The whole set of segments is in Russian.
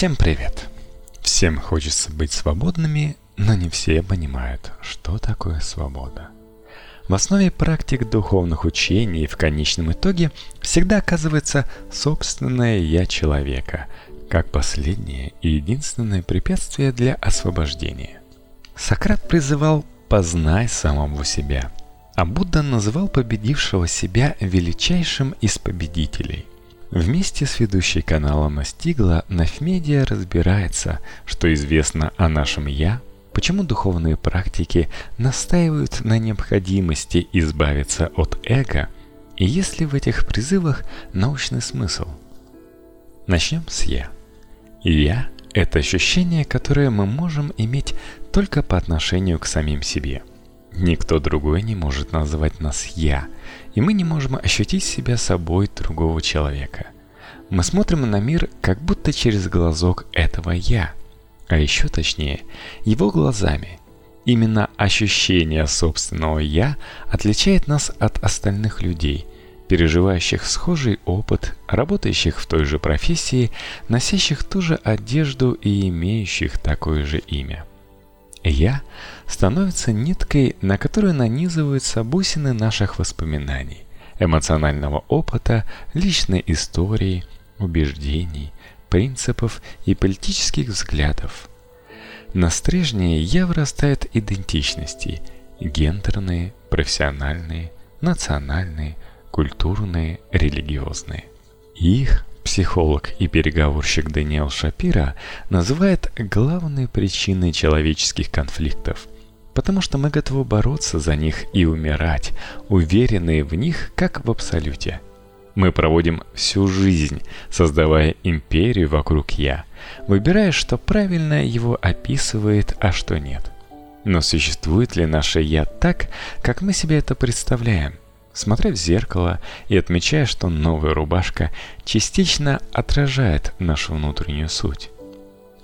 Всем привет! Всем хочется быть свободными, но не все понимают, что такое свобода. В основе практик духовных учений в конечном итоге всегда оказывается собственное «я» человека, как последнее и единственное препятствие для освобождения. Сократ призывал «познай самого себя», а Будда называл победившего себя величайшим из победителей. Вместе с ведущей канала Настигла Нафмедия разбирается, что известно о нашем «Я», почему духовные практики настаивают на необходимости избавиться от эго, и есть ли в этих призывах научный смысл. Начнем с «Я». «Я» — это ощущение, которое мы можем иметь только по отношению к самим себе – Никто другой не может назвать нас «я», и мы не можем ощутить себя собой другого человека. Мы смотрим на мир как будто через глазок этого «я», а еще точнее, его глазами. Именно ощущение собственного «я» отличает нас от остальных людей, переживающих схожий опыт, работающих в той же профессии, носящих ту же одежду и имеющих такое же имя. «Я» становится ниткой, на которую нанизываются бусины наших воспоминаний, эмоционального опыта, личной истории, убеждений, принципов и политических взглядов. На стрижне «я» вырастают идентичности – гендерные, профессиональные, национальные, культурные, религиозные. Их Психолог и переговорщик Дэниел Шапира называет главной причиной человеческих конфликтов, потому что мы готовы бороться за них и умирать, уверенные в них, как в абсолюте. Мы проводим всю жизнь, создавая империю вокруг «я», выбирая, что правильно его описывает, а что нет. Но существует ли наше «я» так, как мы себе это представляем? смотря в зеркало и отмечая, что новая рубашка частично отражает нашу внутреннюю суть.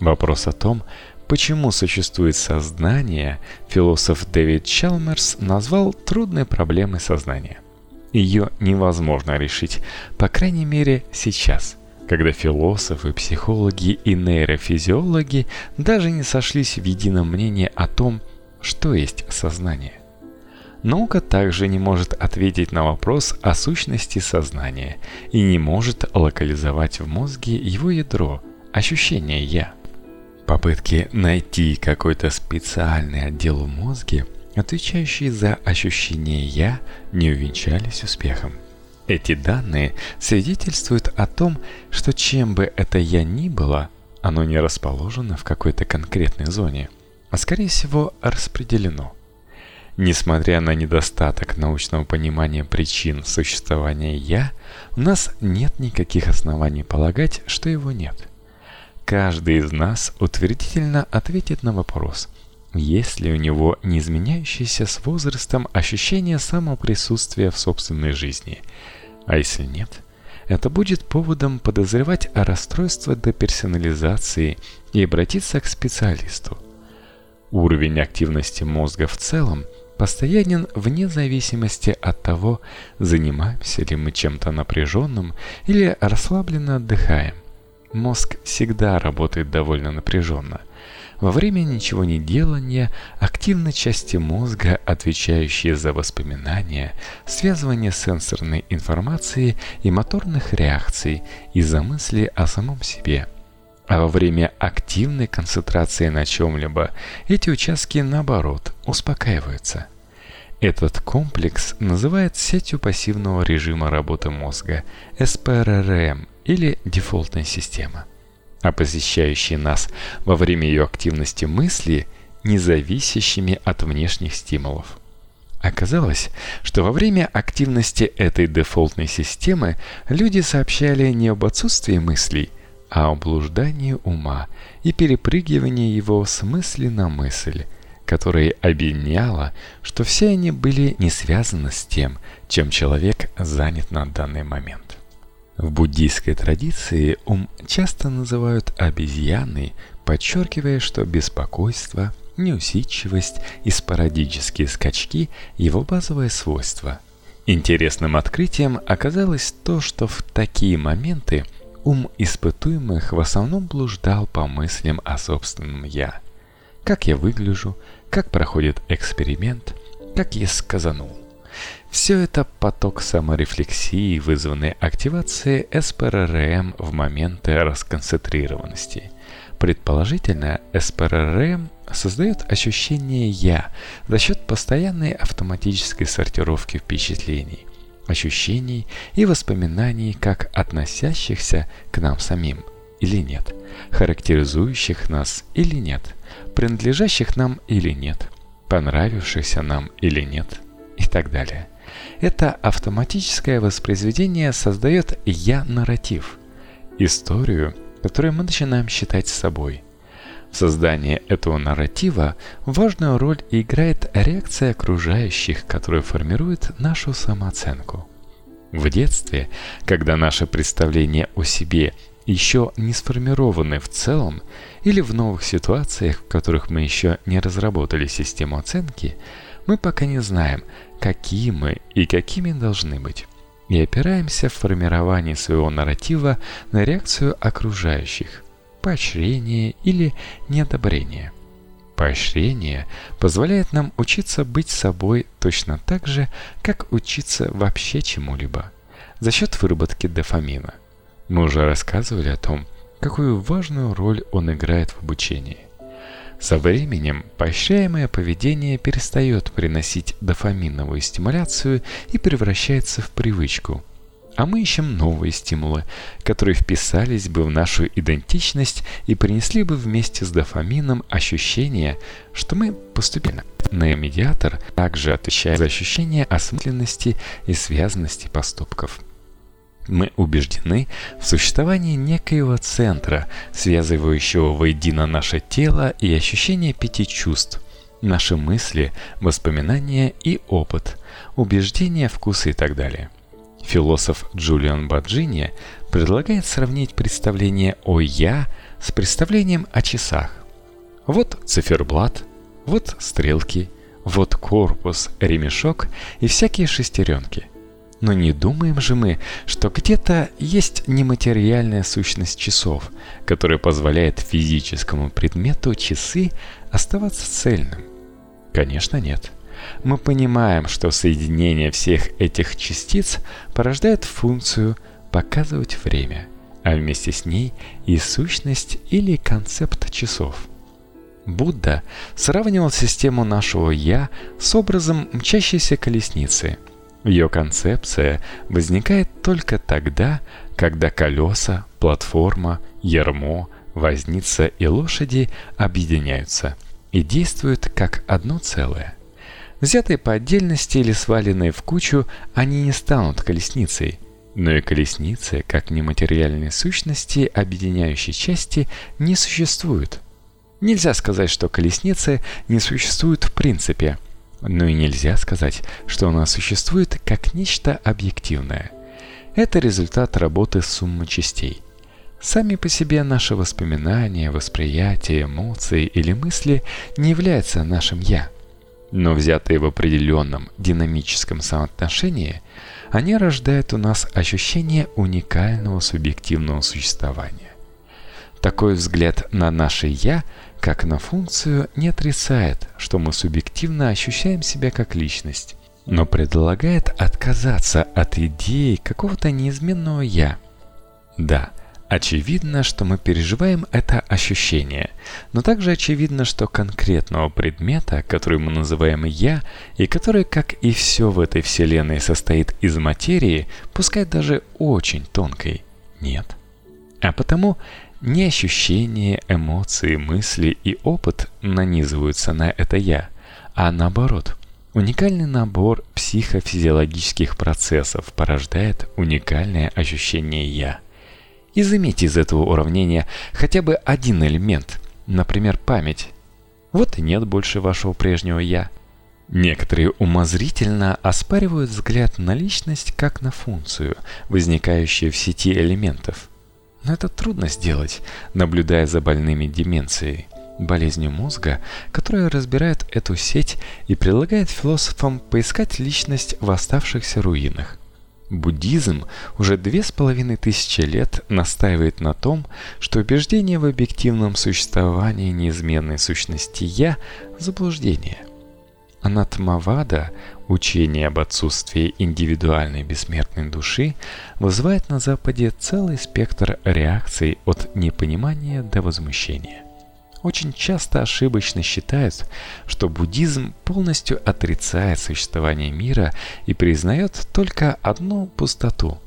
Вопрос о том, почему существует сознание, философ Дэвид Чалмерс назвал трудной проблемой сознания. Ее невозможно решить, по крайней мере сейчас, когда философы, психологи и нейрофизиологи даже не сошлись в едином мнении о том, что есть сознание. Наука также не может ответить на вопрос о сущности сознания и не может локализовать в мозге его ядро, ощущение «я». Попытки найти какой-то специальный отдел в мозге, отвечающий за ощущение «я», не увенчались успехом. Эти данные свидетельствуют о том, что чем бы это «я» ни было, оно не расположено в какой-то конкретной зоне, а скорее всего распределено. Несмотря на недостаток научного понимания причин существования «я», у нас нет никаких оснований полагать, что его нет. Каждый из нас утвердительно ответит на вопрос, есть ли у него неизменяющееся с возрастом ощущение самоприсутствия в собственной жизни. А если нет, это будет поводом подозревать о расстройстве деперсонализации и обратиться к специалисту. Уровень активности мозга в целом – постоянен вне зависимости от того, занимаемся ли мы чем-то напряженным или расслабленно отдыхаем. Мозг всегда работает довольно напряженно. Во время ничего не делания активны части мозга, отвечающие за воспоминания, связывание сенсорной информации и моторных реакций из-за мысли о самом себе – а во время активной концентрации на чем-либо эти участки, наоборот, успокаиваются. Этот комплекс называют сетью пассивного режима работы мозга, СПРРМ или дефолтная система. А посещающие нас во время ее активности мысли независящими от внешних стимулов. Оказалось, что во время активности этой дефолтной системы люди сообщали не об отсутствии мыслей, а о блуждании ума и перепрыгивании его с мысли на мысль, которое объединяло, что все они были не связаны с тем, чем человек занят на данный момент. В буддийской традиции ум часто называют обезьяной, подчеркивая, что беспокойство, неусидчивость и спорадические скачки – его базовое свойство. Интересным открытием оказалось то, что в такие моменты – ум испытуемых в основном блуждал по мыслям о собственном «я». Как я выгляжу, как проходит эксперимент, как я сказанул. Все это поток саморефлексии, вызванный активацией СПРРМ в моменты расконцентрированности. Предположительно, СПРРМ создает ощущение «я» за счет постоянной автоматической сортировки впечатлений, ощущений и воспоминаний как относящихся к нам самим или нет, характеризующих нас или нет, принадлежащих нам или нет, понравившихся нам или нет и так далее. Это автоматическое воспроизведение создает «я-нарратив», историю, которую мы начинаем считать собой – в создании этого нарратива важную роль играет реакция окружающих, которая формирует нашу самооценку. В детстве, когда наше представление о себе еще не сформированы в целом, или в новых ситуациях, в которых мы еще не разработали систему оценки, мы пока не знаем, какие мы и какими должны быть, и опираемся в формировании своего нарратива на реакцию окружающих поощрение или неодобрение. Поощрение позволяет нам учиться быть собой точно так же, как учиться вообще чему-либо, за счет выработки дофамина. Мы уже рассказывали о том, какую важную роль он играет в обучении. Со временем поощряемое поведение перестает приносить дофаминовую стимуляцию и превращается в привычку – а мы ищем новые стимулы, которые вписались бы в нашу идентичность и принесли бы вместе с дофамином ощущение, что мы поступили. Нейромедиатор также отвечает за ощущение осмысленности и связанности поступков. Мы убеждены в существовании некоего центра, связывающего воедино наше тело и ощущение пяти чувств, наши мысли, воспоминания и опыт, убеждения, вкусы и так далее. Философ Джулиан Баджини предлагает сравнить представление о «я» с представлением о часах. Вот циферблат, вот стрелки, вот корпус, ремешок и всякие шестеренки. Но не думаем же мы, что где-то есть нематериальная сущность часов, которая позволяет физическому предмету часы оставаться цельным? Конечно, нет мы понимаем, что соединение всех этих частиц порождает функцию показывать время, а вместе с ней и сущность или концепт часов. Будда сравнивал систему нашего «я» с образом мчащейся колесницы. Ее концепция возникает только тогда, когда колеса, платформа, ярмо, возница и лошади объединяются и действуют как одно целое. Взятые по отдельности или сваленные в кучу, они не станут колесницей. Но и колесницы, как нематериальные сущности, объединяющие части, не существуют. Нельзя сказать, что колесницы не существуют в принципе, но и нельзя сказать, что она существует как нечто объективное. Это результат работы суммы частей. Сами по себе наши воспоминания, восприятия, эмоции или мысли не являются нашим «я». Но взятые в определенном динамическом соотношении, они рождают у нас ощущение уникального субъективного существования. Такой взгляд на наше «я», как на функцию, не отрицает, что мы субъективно ощущаем себя как личность, но предлагает отказаться от идеи какого-то неизменного «я». Да, Очевидно, что мы переживаем это ощущение, но также очевидно, что конкретного предмета, который мы называем «я», и который, как и все в этой вселенной, состоит из материи, пускай даже очень тонкой, нет. А потому не ощущения, эмоции, мысли и опыт нанизываются на это «я», а наоборот – Уникальный набор психофизиологических процессов порождает уникальное ощущение «я». Изымите из этого уравнения хотя бы один элемент, например, память. Вот и нет больше вашего прежнего «я». Некоторые умозрительно оспаривают взгляд на личность как на функцию, возникающую в сети элементов. Но это трудно сделать, наблюдая за больными деменцией, болезнью мозга, которая разбирает эту сеть и предлагает философам поискать личность в оставшихся руинах. Буддизм уже две с половиной тысячи лет настаивает на том, что убеждение в объективном существовании неизменной сущности «я» – заблуждение. Анатмавада, учение об отсутствии индивидуальной бессмертной души, вызывает на Западе целый спектр реакций от непонимания до возмущения очень часто ошибочно считают, что буддизм полностью отрицает существование мира и признает только одну пустоту.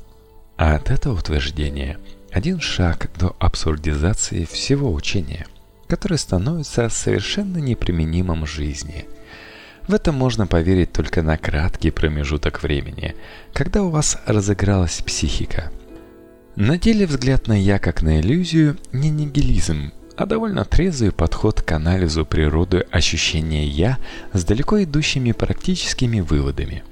А от этого утверждения один шаг до абсурдизации всего учения, которое становится совершенно неприменимым в жизни. В это можно поверить только на краткий промежуток времени, когда у вас разыгралась психика. На деле взгляд на «я» как на иллюзию не нигилизм, а довольно трезвый подход к анализу природы ощущения «я» с далеко идущими практическими выводами.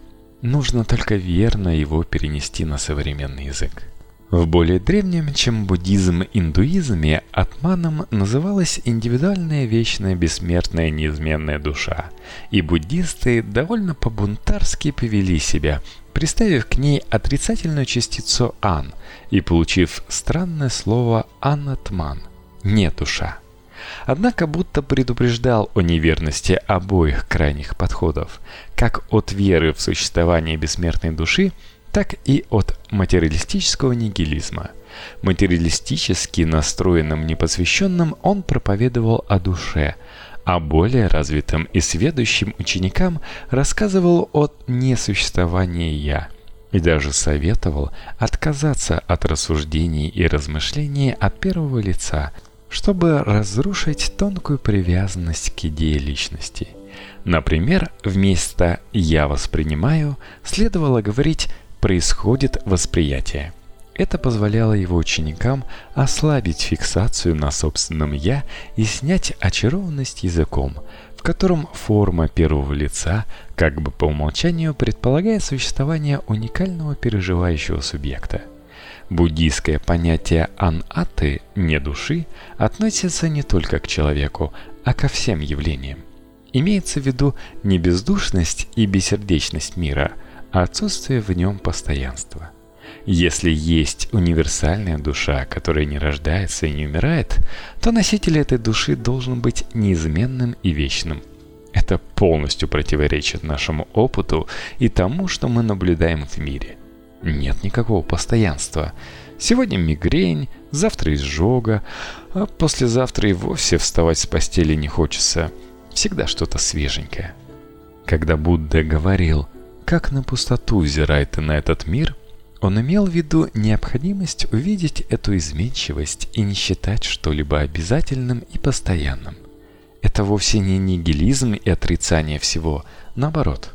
Нужно только верно его перенести на современный язык. В более древнем, чем буддизм, индуизме атманом называлась индивидуальная вечная бессмертная неизменная душа, и буддисты довольно по-бунтарски повели себя, приставив к ней отрицательную частицу «ан» и получив странное слово «анатман», не душа. Однако будто предупреждал о неверности обоих крайних подходов, как от веры в существование бессмертной души, так и от материалистического нигилизма. Материалистически настроенным непосвященным он проповедовал о душе, а более развитым и сведущим ученикам рассказывал о несуществовании «я», и даже советовал отказаться от рассуждений и размышлений от первого лица – чтобы разрушить тонкую привязанность к идее личности. Например, вместо «я воспринимаю» следовало говорить «происходит восприятие». Это позволяло его ученикам ослабить фиксацию на собственном «я» и снять очарованность языком, в котором форма первого лица как бы по умолчанию предполагает существование уникального переживающего субъекта – Буддийское понятие ан-аты «не души» относится не только к человеку, а ко всем явлениям. Имеется в виду не бездушность и бессердечность мира, а отсутствие в нем постоянства. Если есть универсальная душа, которая не рождается и не умирает, то носитель этой души должен быть неизменным и вечным. Это полностью противоречит нашему опыту и тому, что мы наблюдаем в мире – нет никакого постоянства. Сегодня мигрень, завтра изжога, а послезавтра и вовсе вставать с постели не хочется. Всегда что-то свеженькое. Когда Будда говорил «как на пустоту взирает на этот мир», он имел в виду необходимость увидеть эту изменчивость и не считать что-либо обязательным и постоянным. Это вовсе не нигилизм и отрицание всего, наоборот.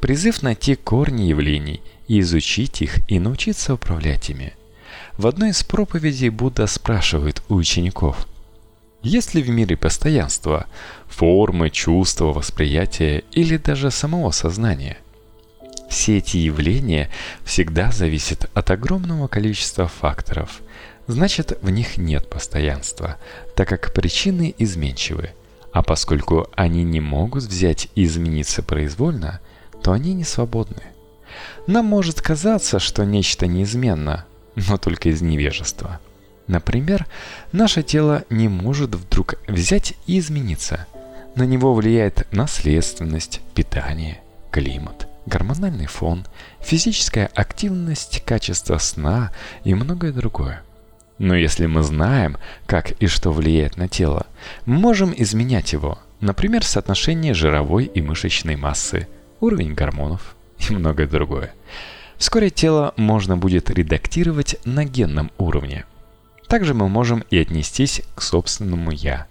Призыв найти корни явлений – и изучить их и научиться управлять ими. В одной из проповедей Будда спрашивает у учеников, есть ли в мире постоянство, формы, чувства, восприятия или даже самого сознания? Все эти явления всегда зависят от огромного количества факторов. Значит, в них нет постоянства, так как причины изменчивы. А поскольку они не могут взять и измениться произвольно, то они не свободны. Нам может казаться, что нечто неизменно, но только из невежества. Например, наше тело не может вдруг взять и измениться. На него влияет наследственность, питание, климат, гормональный фон, физическая активность, качество сна и многое другое. Но если мы знаем, как и что влияет на тело, мы можем изменять его, например, соотношение жировой и мышечной массы, уровень гормонов, и многое другое. Вскоре тело можно будет редактировать на генном уровне. Также мы можем и отнестись к собственному «я».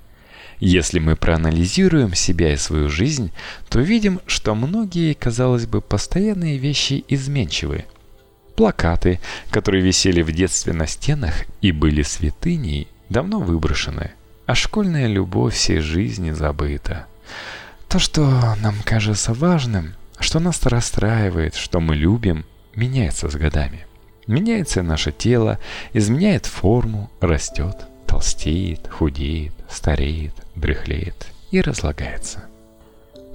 Если мы проанализируем себя и свою жизнь, то видим, что многие, казалось бы, постоянные вещи изменчивы. Плакаты, которые висели в детстве на стенах и были святыней, давно выброшены, а школьная любовь всей жизни забыта. То, что нам кажется важным – что нас расстраивает, что мы любим, меняется с годами. Меняется наше тело, изменяет форму, растет, толстеет, худеет, стареет, дряхлеет и разлагается.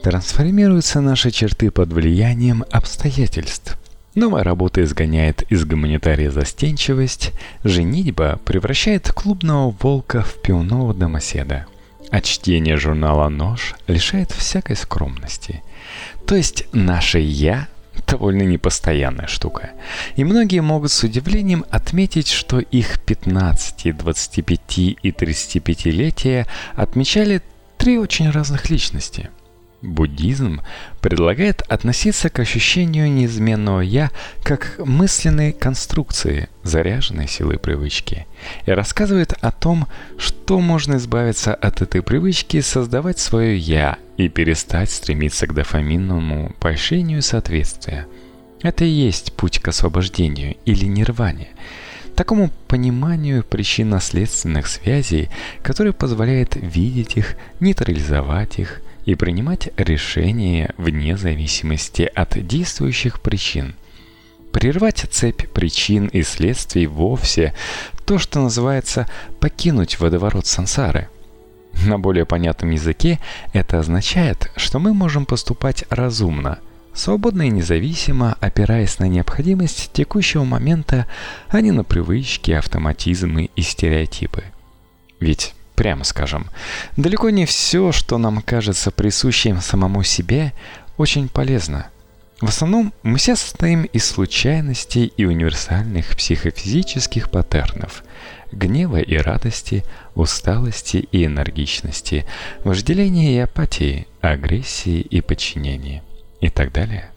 Трансформируются наши черты под влиянием обстоятельств. Новая работа изгоняет из гуманитария застенчивость, женитьба превращает клубного волка в пивного домоседа, а чтение журнала «Нож» лишает всякой скромности. То есть наше «я» довольно непостоянная штука. И многие могут с удивлением отметить, что их 15, 25 и 35-летия отмечали три очень разных личности – Буддизм предлагает относиться к ощущению неизменного «я» как к мысленной конструкции, заряженной силой привычки, и рассказывает о том, что можно избавиться от этой привычки, создавать свое «я» и перестать стремиться к дофаминному поощрению соответствия. Это и есть путь к освобождению или нирване, такому пониманию причинно-следственных связей, который позволяет видеть их, нейтрализовать их – и принимать решения вне зависимости от действующих причин. Прервать цепь причин и следствий вовсе то, что называется «покинуть водоворот сансары». На более понятном языке это означает, что мы можем поступать разумно, свободно и независимо, опираясь на необходимость текущего момента, а не на привычки, автоматизмы и стереотипы. Ведь прямо скажем. Далеко не все, что нам кажется присущим самому себе, очень полезно. В основном мы все состоим из случайностей и универсальных психофизических паттернов – гнева и радости, усталости и энергичности, вожделения и апатии, агрессии и подчинения и так далее.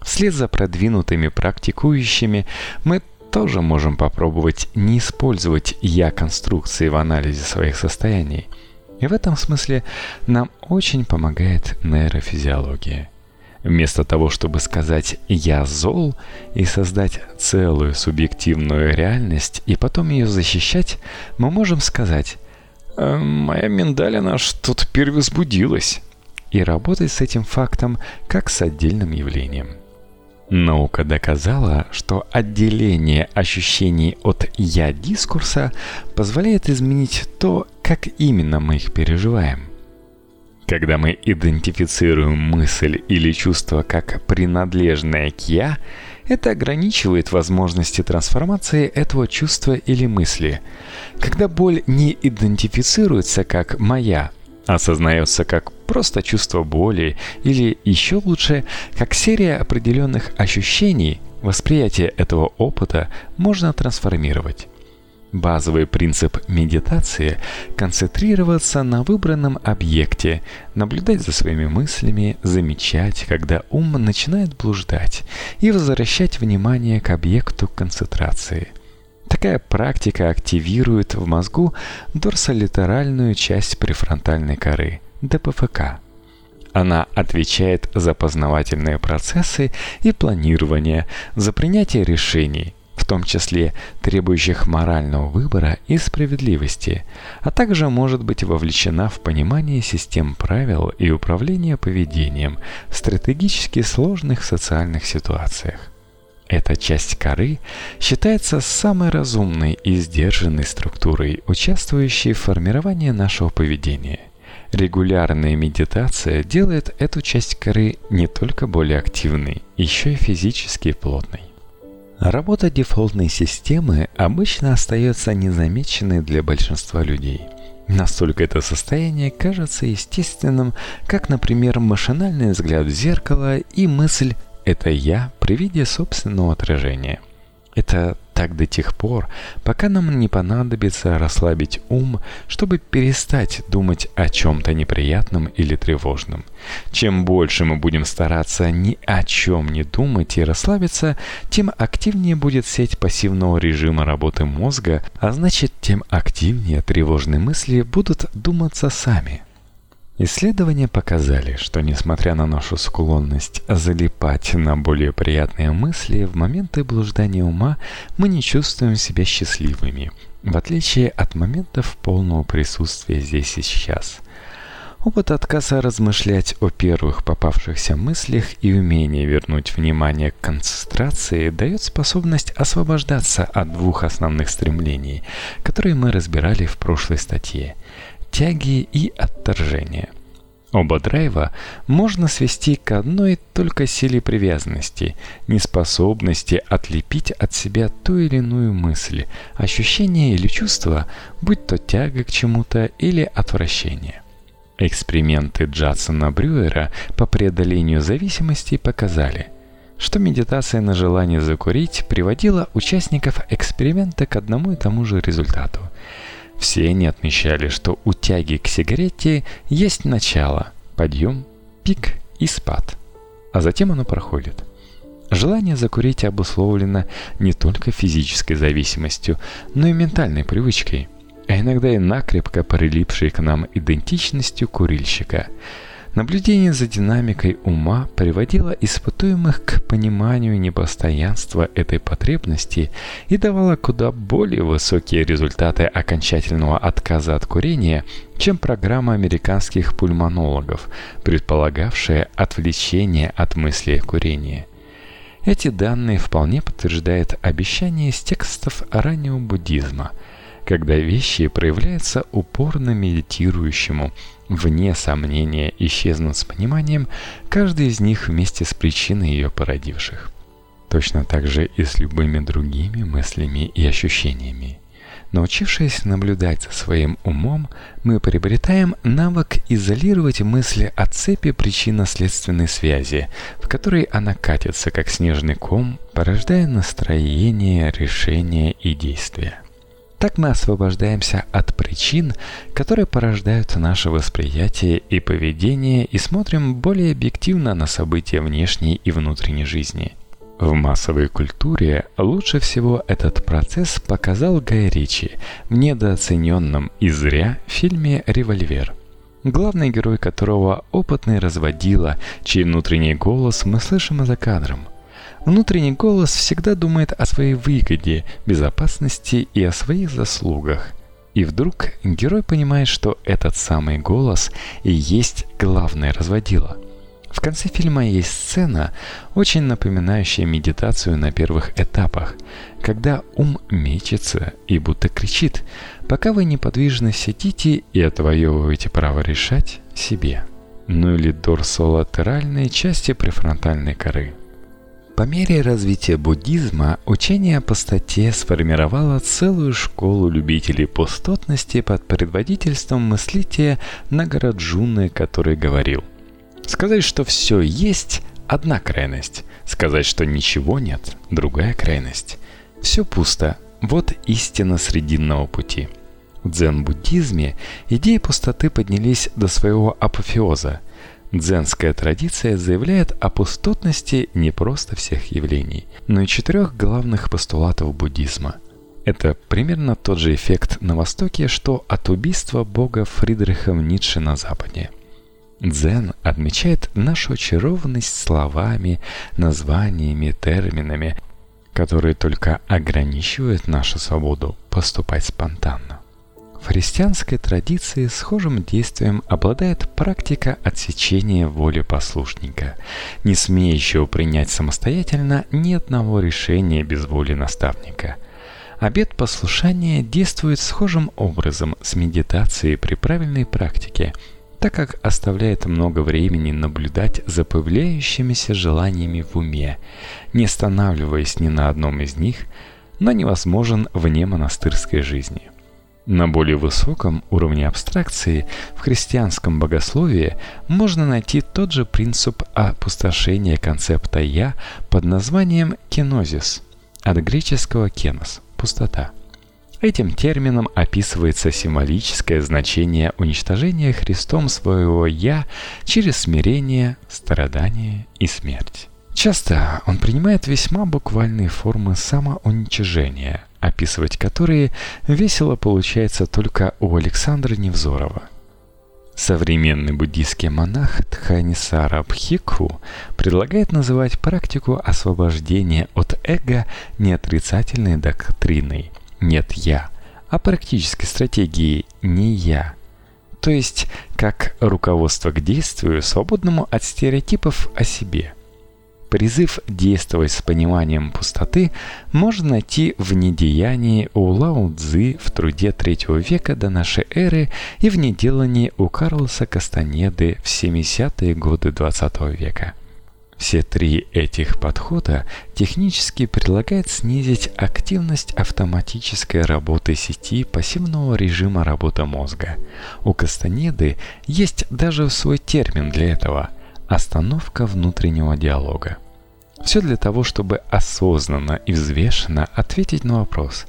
Вслед за продвинутыми практикующими мы тоже можем попробовать не использовать «я-конструкции» в анализе своих состояний. И в этом смысле нам очень помогает нейрофизиология. Вместо того, чтобы сказать «я зол» и создать целую субъективную реальность и потом ее защищать, мы можем сказать «Э, «моя миндалина что-то перевозбудилась» и работать с этим фактом как с отдельным явлением – Наука доказала, что отделение ощущений от «я» дискурса позволяет изменить то, как именно мы их переживаем. Когда мы идентифицируем мысль или чувство как принадлежное к «я», это ограничивает возможности трансформации этого чувства или мысли. Когда боль не идентифицируется как «моя», осознается как просто чувство боли или еще лучше, как серия определенных ощущений, восприятие этого опыта можно трансформировать. Базовый принцип медитации – концентрироваться на выбранном объекте, наблюдать за своими мыслями, замечать, когда ум начинает блуждать, и возвращать внимание к объекту концентрации – Такая практика активирует в мозгу дорсолитеральную часть префронтальной коры – ДПФК. Она отвечает за познавательные процессы и планирование, за принятие решений, в том числе требующих морального выбора и справедливости, а также может быть вовлечена в понимание систем правил и управление поведением в стратегически сложных социальных ситуациях. Эта часть коры считается самой разумной и сдержанной структурой, участвующей в формировании нашего поведения. Регулярная медитация делает эту часть коры не только более активной, еще и физически плотной. Работа дефолтной системы обычно остается незамеченной для большинства людей. Настолько это состояние кажется естественным, как, например, машинальный взгляд в зеркало и мысль это я при виде собственного отражения. Это так до тех пор, пока нам не понадобится расслабить ум, чтобы перестать думать о чем-то неприятном или тревожном. Чем больше мы будем стараться ни о чем не думать и расслабиться, тем активнее будет сеть пассивного режима работы мозга, а значит, тем активнее тревожные мысли будут думаться сами. Исследования показали, что несмотря на нашу склонность залипать на более приятные мысли, в моменты блуждания ума мы не чувствуем себя счастливыми, в отличие от моментов полного присутствия здесь и сейчас. Опыт отказа размышлять о первых попавшихся мыслях и умение вернуть внимание к концентрации дает способность освобождаться от двух основных стремлений, которые мы разбирали в прошлой статье – тяги и отторжения. Оба драйва можно свести к одной только силе привязанности, неспособности отлепить от себя ту или иную мысль, ощущение или чувство, будь то тяга к чему-то или отвращение. Эксперименты Джадсона Брюера по преодолению зависимости показали, что медитация на желание закурить приводила участников эксперимента к одному и тому же результату – все они отмечали, что у тяги к сигарете есть начало, подъем, пик и спад. А затем оно проходит. Желание закурить обусловлено не только физической зависимостью, но и ментальной привычкой, а иногда и накрепко прилипшей к нам идентичностью курильщика – Наблюдение за динамикой ума приводило испытуемых к пониманию непостоянства этой потребности и давало куда более высокие результаты окончательного отказа от курения, чем программа американских пульмонологов, предполагавшая отвлечение от мысли курения. Эти данные вполне подтверждают обещание из текстов раннего буддизма, когда вещи проявляются упорно медитирующему – вне сомнения исчезнут с пониманием, каждый из них вместе с причиной ее породивших. Точно так же и с любыми другими мыслями и ощущениями. Научившись наблюдать за своим умом, мы приобретаем навык изолировать мысли от цепи причинно-следственной связи, в которой она катится как снежный ком, порождая настроение, решения и действия. Так мы освобождаемся от причин, которые порождают наше восприятие и поведение и смотрим более объективно на события внешней и внутренней жизни. В массовой культуре лучше всего этот процесс показал Гай Ричи в недооцененном и зря фильме «Револьвер», главный герой которого опытный разводила, чей внутренний голос мы слышим за кадром – Внутренний голос всегда думает о своей выгоде, безопасности и о своих заслугах. И вдруг герой понимает, что этот самый голос и есть главное разводило. В конце фильма есть сцена, очень напоминающая медитацию на первых этапах, когда ум мечется и будто кричит, пока вы неподвижно сидите и отвоевываете право решать себе. Ну или дорсолатеральные части префронтальной коры – по мере развития буддизма учение о пустоте сформировало целую школу любителей пустотности под предводительством мыслителя Нагараджуны, который говорил «Сказать, что все есть – одна крайность, сказать, что ничего нет – другая крайность. Все пусто – вот истина срединного пути». В дзен-буддизме идеи пустоты поднялись до своего апофеоза – Дзенская традиция заявляет о пустотности не просто всех явлений, но и четырех главных постулатов буддизма. Это примерно тот же эффект на Востоке, что от убийства бога Фридрихом Ницше на Западе. Дзен отмечает нашу очарованность словами, названиями, терминами, которые только ограничивают нашу свободу поступать спонтанно. В христианской традиции схожим действием обладает практика отсечения воли послушника, не смеющего принять самостоятельно ни одного решения без воли наставника. Обет послушания действует схожим образом с медитацией при правильной практике, так как оставляет много времени наблюдать за появляющимися желаниями в уме, не останавливаясь ни на одном из них, но невозможен вне монастырской жизни. На более высоком уровне абстракции в христианском богословии можно найти тот же принцип опустошения концепта «я» под названием «кенозис» от греческого «кенос» – «пустота». Этим термином описывается символическое значение уничтожения Христом своего «я» через смирение, страдание и смерть. Часто он принимает весьма буквальные формы самоуничижения, описывать которые весело получается только у Александра Невзорова. Современный буддийский монах Тханисара Бхикху предлагает называть практику освобождения от эго не отрицательной доктриной «нет я», а практической стратегией «не я», то есть как руководство к действию, свободному от стереотипов о себе – Призыв действовать с пониманием пустоты можно найти в недеянии у Лао Цзы в труде третьего века до нашей эры и в неделании у Карлоса Кастанеды в 70-е годы 20 века. Все три этих подхода технически предлагают снизить активность автоматической работы сети пассивного режима работы мозга. У Кастанеды есть даже свой термин для этого – Остановка внутреннего диалога. Все для того, чтобы осознанно и взвешенно ответить на вопрос,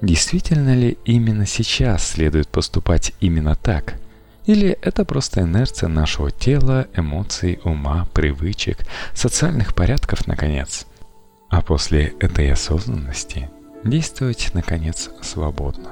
действительно ли именно сейчас следует поступать именно так, или это просто инерция нашего тела, эмоций, ума, привычек, социальных порядков, наконец. А после этой осознанности действовать, наконец, свободно.